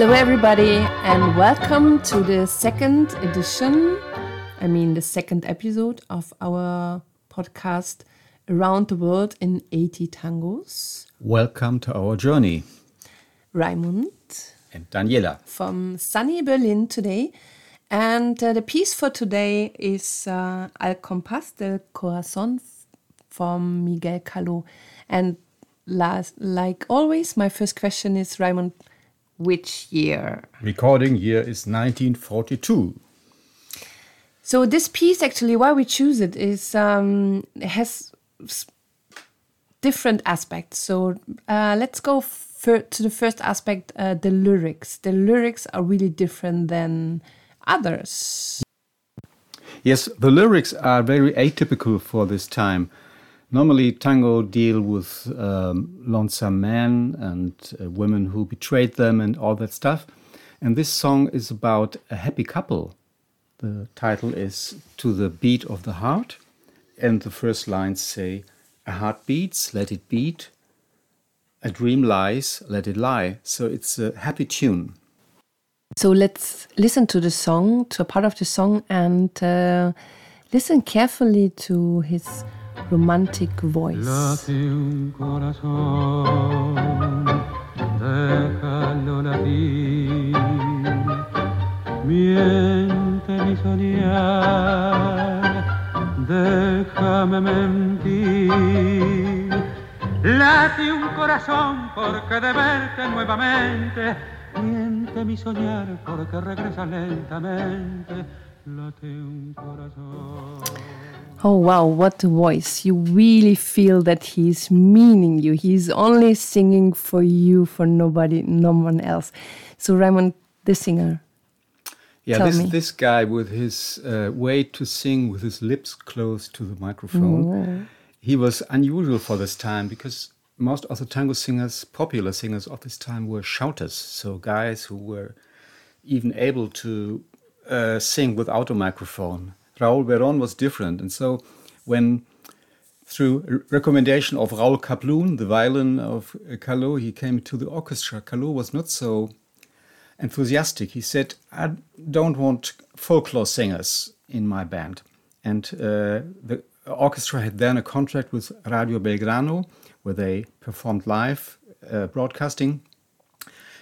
Hello, everybody, and welcome to the second edition, I mean, the second episode of our podcast Around the World in 80 Tangos. Welcome to our journey. Raimund And Daniela. from sunny Berlin today. And uh, the piece for today is uh, Al Compás del Corazón from Miguel Caló. And last, like always, my first question is Raimund, which year? Recording year is 1942. So this piece, actually, why we choose it is um, has different aspects. So uh, let's go to the first aspect: uh, the lyrics. The lyrics are really different than others. Yes, the lyrics are very atypical for this time. Normally, tango deal with um, lonesome men and uh, women who betrayed them and all that stuff. And this song is about a happy couple. The title is To the Beat of the Heart. And the first lines say, A heart beats, let it beat. A dream lies, let it lie. So it's a happy tune. So let's listen to the song, to a part of the song, and uh, listen carefully to his romantic voice. Late un corazón, déjalo latir. Miente mi soñar, déjame mentir. Late un corazón porque de verte nuevamente. Miente mi soñar porque regresa lentamente. Late un corazón. Oh wow, what a voice. You really feel that he's meaning you. He's only singing for you, for nobody, no one else. So Raimund, the singer. Yeah, this me. this guy with his uh, way to sing with his lips close to the microphone, he was unusual for this time because most of the tango singers, popular singers of this time, were shouters. So guys who were even able to uh, sing without a microphone. Raúl Berón was different, and so when through recommendation of Raúl Kaplun, the violin of uh, Caló, he came to the orchestra. Caló was not so enthusiastic. He said, I don't want folklore singers in my band. And uh, the orchestra had then a contract with Radio Belgrano, where they performed live uh, broadcasting.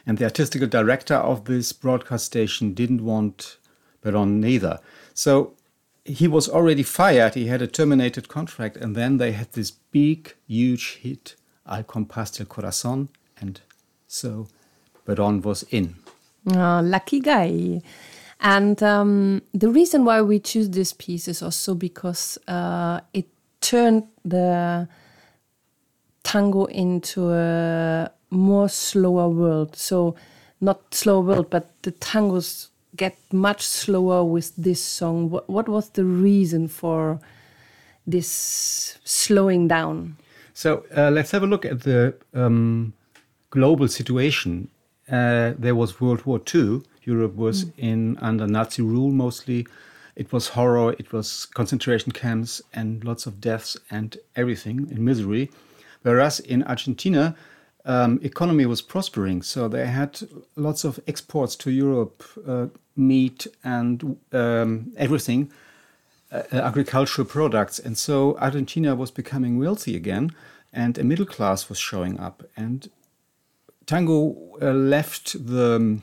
And the artistic director of this broadcast station didn't want Berón neither. So he was already fired. He had a terminated contract. And then they had this big, huge hit, Al Compás del Corazón. And so Berón was in. Oh, lucky guy. And um, the reason why we choose this piece is also because uh, it turned the tango into a more slower world. So, not slower world, but the tangos get much slower with this song. What, what was the reason for this slowing down? So uh, let's have a look at the um, global situation. Uh, there was World War II. Europe was in under Nazi rule mostly. It was horror. It was concentration camps and lots of deaths and everything in misery. Whereas in Argentina, um, economy was prospering, so they had lots of exports to Europe, uh, meat and um, everything uh, agricultural products. And so Argentina was becoming wealthy again, and a middle class was showing up. And tango uh, left the,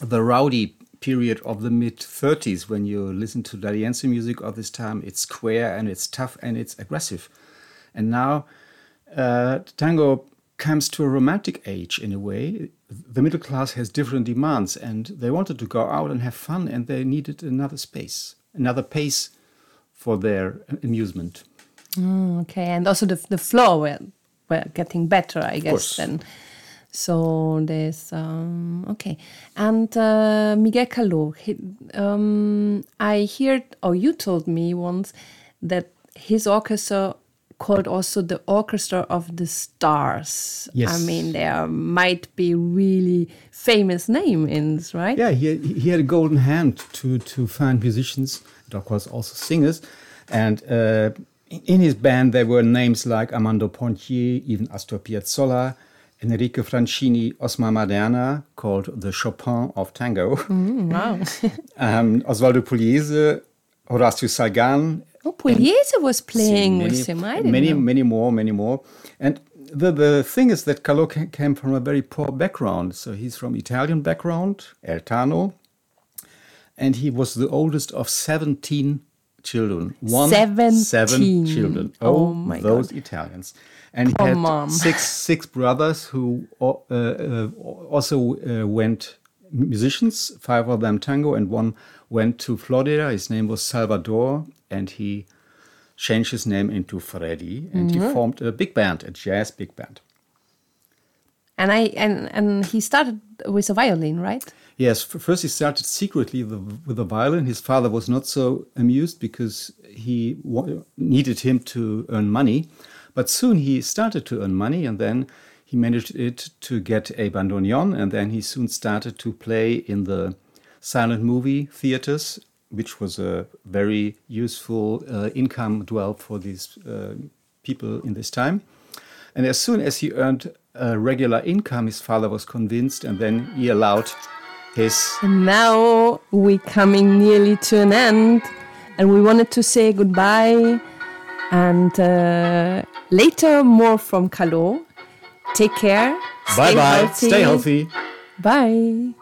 the rowdy period of the mid 30s when you listen to D'Arienzo music of this time. It's square and it's tough and it's aggressive. And now uh, tango comes to a romantic age in a way. The middle class has different demands, and they wanted to go out and have fun, and they needed another space, another pace for their amusement. Mm, okay, and also the the floor were were getting better, I guess. course. Then, so there's um, okay, and uh, Miguel Caló. He, um, I heard, or you told me once that his orchestra called also the orchestra of the stars. Yes. I mean there might be really famous name in this, right? Yeah, he, he had a golden hand to, to find musicians, and of course also singers. And uh, in his band, there were names like Armando Pontier, even Astor Piazzolla, Enrico Francini Osmar Maderna called the Chopin of tango. Mm, wow. um, Osvaldo Pugliese, Horacio Salgan. Oh, Pugliese was playing many, with him. I didn't many, know. many more, many more. And the, the thing is that Caló came from a very poor background. So he's from Italian background, Ertano, and he was the oldest of 17 children. One, 17. Seven children. Oh Oh, my those God. Italians. And he had mom. six six brothers who uh, uh, also uh, went musicians. Five of them tango, and one went to Florida. His name was Salvador, and he changed his name into Freddy, and Mm-hmm. he formed a big band, a jazz big band. And I and and he started with a violin, right? Yes, first he started secretly the, with a violin. His father was not so amused because he needed him to earn money. But soon he started to earn money and then he managed it to get a bandoneon and then he soon started to play in the silent movie theaters, which was a very useful uh, income dwell for these uh, people in this time. And as soon as he earned a regular income, his father was convinced, and then he allowed his. And now we're coming nearly to an end, and we wanted to say goodbye. And uh, later, more from Caló. Take care. Bye bye. healthy. Stay healthy. Bye.